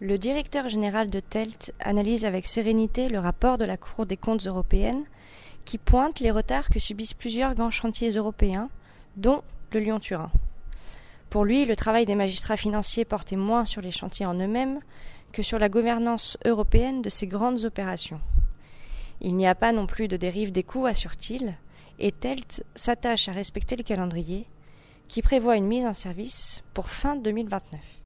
Le directeur général de TELT analyse avec sérénité le rapport de la Cour des comptes européenne qui pointe les retards que subissent plusieurs grands chantiers européens, dont le Lyon-Turin. Pour lui, le travail des magistrats financiers portait moins sur les chantiers en eux-mêmes que sur la gouvernance européenne de ces grandes opérations. Il n'y a pas non plus de dérive des coûts, assure-t-il, et TELT s'attache à respecter le calendrier qui prévoit une mise en service pour fin 2029.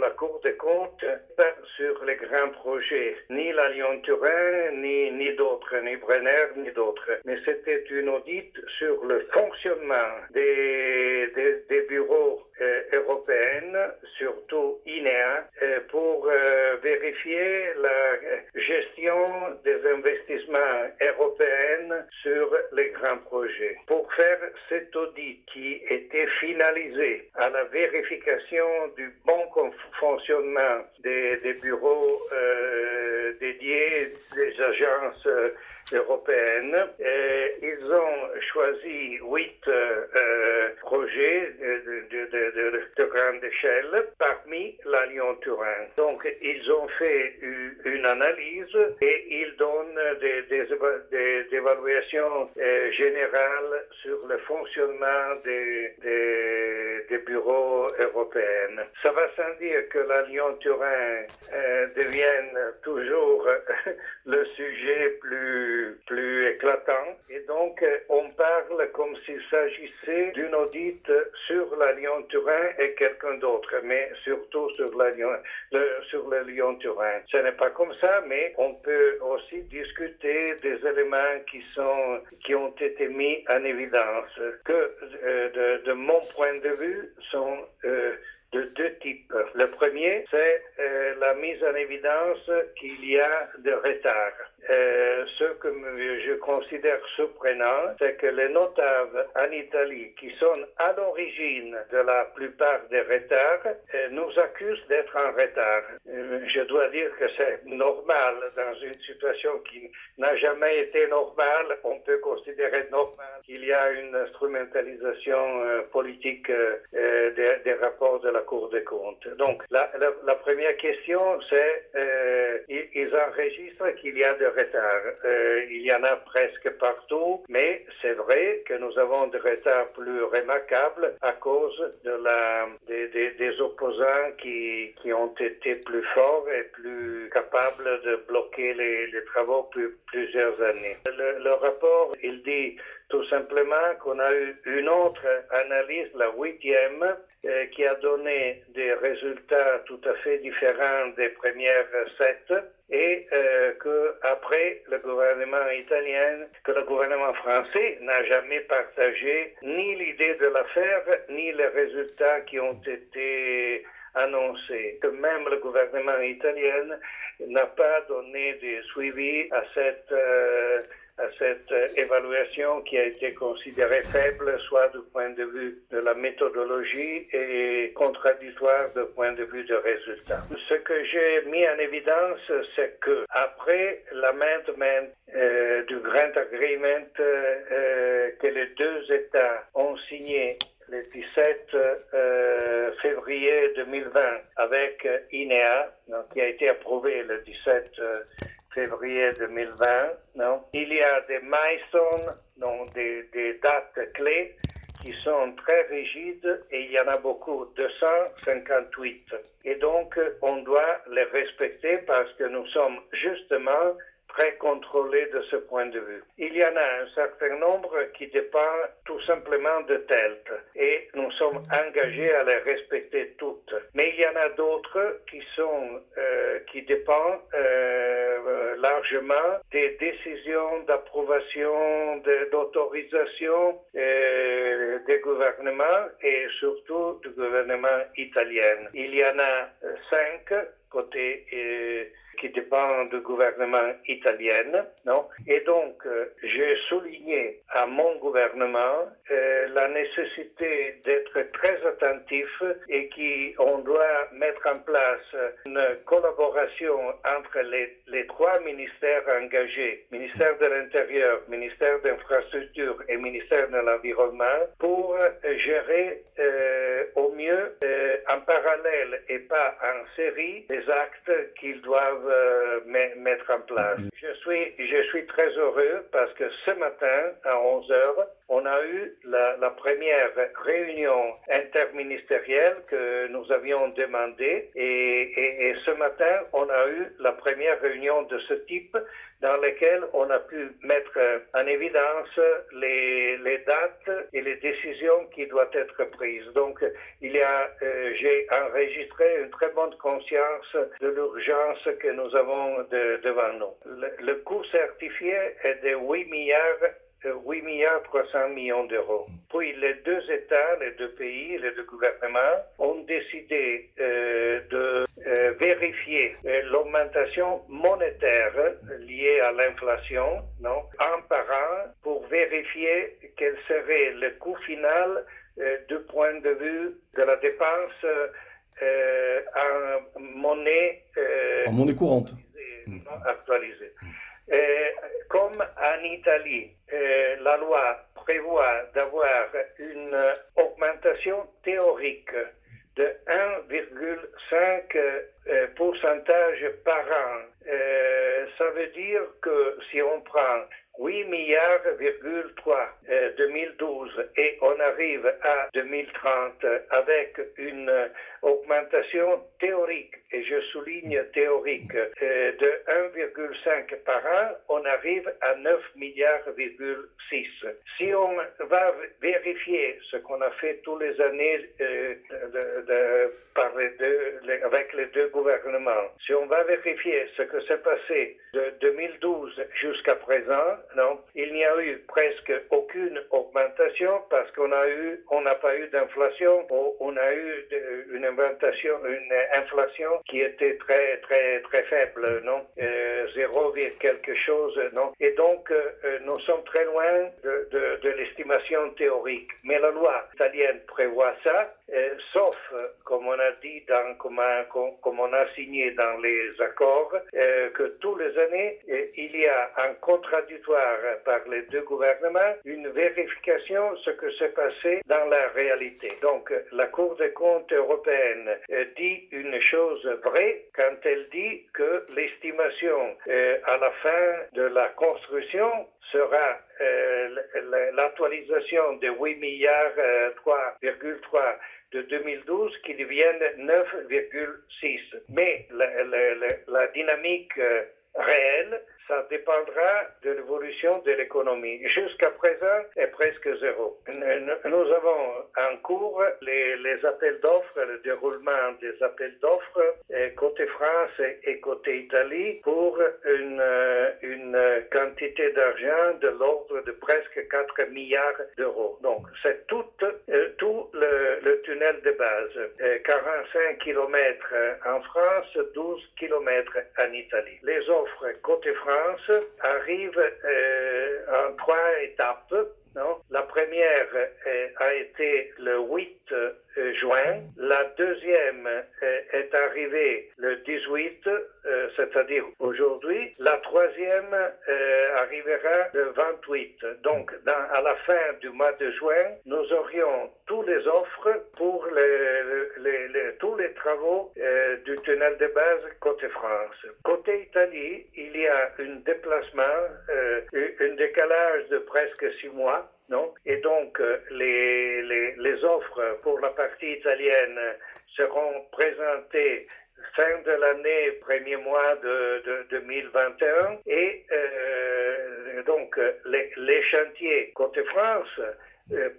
La Cour des comptes sur les grands projets, ni la Lyon-Turin, ni, ni d'autres, ni Brenner, ni d'autres. Mais c'était une audit sur le fonctionnement des, des, des bureaux euh, européens, surtout INEA, euh, pour euh, vérifier la gestion des investissements européens sur projets. Pour faire cet audit qui était finalisé à la vérification du bon fonctionnement des, des bureaux euh, dédiés des agences euh, européennes. Ils ont choisi huit euh, projets de, de, de, de, grande échelle parmi la Lyon-Turin. Donc, ils ont fait une analyse et ils donnent des, évaluations euh, générales sur le fonctionnement des bureaux européens. Ça va sans dire que la Lyon-Turin euh, devienne toujours le sujet plus plus, éclatant. Et donc, euh, on parle comme s'il s'agissait d'une audit sur la Lyon-Turin et quelqu'un d'autre, mais surtout sur, la Lyon, le, sur le Lyon-Turin. Ce n'est pas comme ça, mais on peut aussi discuter des éléments qui, sont, qui ont été mis en évidence, que euh, de, mon point de vue sont... Euh, de deux types. Le premier, c'est euh, la mise en évidence qu'il y a de retard. Euh, ce que je considère surprenant, c'est que les notables en Italie, qui sont à l'origine de la plupart des retards, euh, nous accusent d'être en retard. Je dois dire que c'est normal dans une situation qui n'a jamais été normale. On peut considérer normal qu'il y a une instrumentalisation politique des, rapports de la Cour des comptes. Donc, la, la, la première question, c'est ils, ils enregistrent qu'il y a de retard. Euh, il y en a presque partout, mais c'est vrai que nous avons des retards plus remarquables à cause de la, des, des, des opposants qui, qui, ont été plus forts et plus capables de bloquer les, travaux plus, plusieurs années. Le rapport, il dit tout simplement qu'on a eu une autre analyse, la huitième, euh, qui a donné des résultats tout à fait différents des premières sept et euh, que après le gouvernement italien, que le gouvernement français n'a jamais partagé ni l'idée de l'affaire ni les résultats qui ont été annoncés. Que même le gouvernement italien n'a pas donné de suivi à cette euh, à cette évaluation qui a été considérée faible, soit du point de vue de la méthodologie et contradictoire du point de vue de résultats. Ce que j'ai mis en évidence, c'est que après l'amendement euh, du Grand Agreement euh, que les deux États ont signé le 17 euh, février 2020 avec INEA, donc, qui a été approuvé le 17 euh, février 2020. Non? Il y a des milestones, donc des, des, dates clés qui sont très rigides et il y en a beaucoup, 258. Et donc, on doit les respecter parce que nous sommes justement très contrôlée de ce point de vue. Il y en a un certain nombre qui dépendent tout simplement de TELT et nous sommes engagés à les respecter toutes. Mais il y en a d'autres qui sont euh, qui dépendent euh, largement des décisions d'approbation, d'autorisation euh, des gouvernements et surtout du gouvernement italien. Il y en a cinq côté qui dépend du gouvernement italien. Non? Et donc, euh, j'ai souligné à mon gouvernement euh, la nécessité d'être très attentif et qu'on doit mettre en place une collaboration entre les, trois ministères engagés, ministère de l'Intérieur, ministère d'infrastructure et ministère de l'Environnement, pour gérer euh, mieux en parallèle et pas en série les actes qu'ils doivent euh, mettre en place. Mm-hmm. Je suis, je suis très heureux parce que ce matin, à 11 heures, on a eu la, première réunion interministérielle que nous avions demandé et, ce matin, on a eu la première réunion de ce type dans laquelle on a pu mettre en évidence les, dates et les décisions qui doivent être prises. Donc, il y a, euh, j'ai enregistré une très bonne conscience de l'urgence que nous avons de, devant nous. Le, le coût certifié est de 8 milliards 8 milliards 300 millions d'euros. Puis les deux États, les deux pays, les deux gouvernements ont décidé euh, de euh, vérifier euh, l'augmentation monétaire liée à l'inflation, non, un par un, pour vérifier quel serait le coût final euh, du point de vue de la dépense euh, en monnaie en monnaie courante actualisée. Comme en Italie, euh, la loi prévoit d'avoir une augmentation théorique de 1,5 euh, pourcentage par an. Euh, ça veut dire que si on prend 8 milliards, 3 2012 et on arrive à 2030 avec une augmentation théorique, et je souligne théorique, euh, de 1,5 par an, on arrive à 9 milliards, 6. Si on va vérifier ce qu'on a fait tous les années euh, par les deux, avec les deux gouvernements, si on va vérifier ce que s'est passé de 2012 jusqu'à présent, non, il n'y a eu presque aucune augmentation parce qu'on a eu, on n'a pas eu d'inflation, on a eu une augmentation, une inflation qui était très très très faible, non, euh, 0, quelque chose, non? Et donc euh, nous sommes très loin de, de, de l'estimation théorique. Mais la loi italienne prévoit ça, euh, sauf, comme on a dit, dans, comme, on a signé dans les accords, euh, que tous les années, il y a un contradictoire par les deux gouvernements, une vérification ce que s'est passé dans la réalité. Donc, la Cour des comptes européenne euh, dit une chose vraie quand elle dit que l'estimation euh, à la fin de la construction sera euh, l'actualisation de 8 milliards 3,3 de 2012 qui deviennent 9,6. Mais la, la, la, la dynamique réelle ça dépendra de l'évolution de l'économie. Jusqu'à présent, est presque zéro. Nous avons en cours les, appels d'offres, le déroulement des appels d'offres côté France et côté Italie pour une, une quantité d'argent de l'ordre de presque 4 milliards d'euros. Donc, c'est tout, tout le, tunnel de base. 45 km en France, 12 km en Italie. Les offres côté France arrive euh, en trois étapes. La première euh, a été le 8 euh, juin. La deuxième euh, est arrivée le 18, euh, c'est-à-dire aujourd'hui. La troisième arrivera le 28. Donc, à la fin du mois de juin, nous aurions tous les offres pour tous les travaux du tunnel de base côté France. Côté Italie, il y a un déplacement, un décalage de presque six mois. Et donc, les, les, offres pour la partie italienne seront présentées fin de l'année, premier mois de, de 2021, et euh, donc, les, les chantiers côté France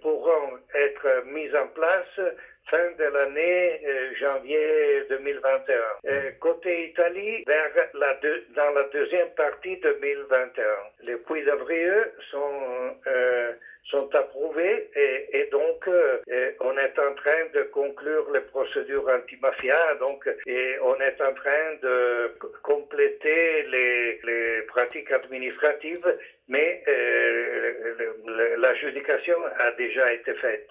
pourront être mis en place fin de l'année euh, janvier 2021. Euh, côté Italie, vers la dans la deuxième partie 2021. Les puits d'avril sont euh, sont approuvés et, et donc on est en train de conclure les procédures antimafia donc et on est en train de compléter les, les pratiques administratives mais l'adjudication a déjà été faite.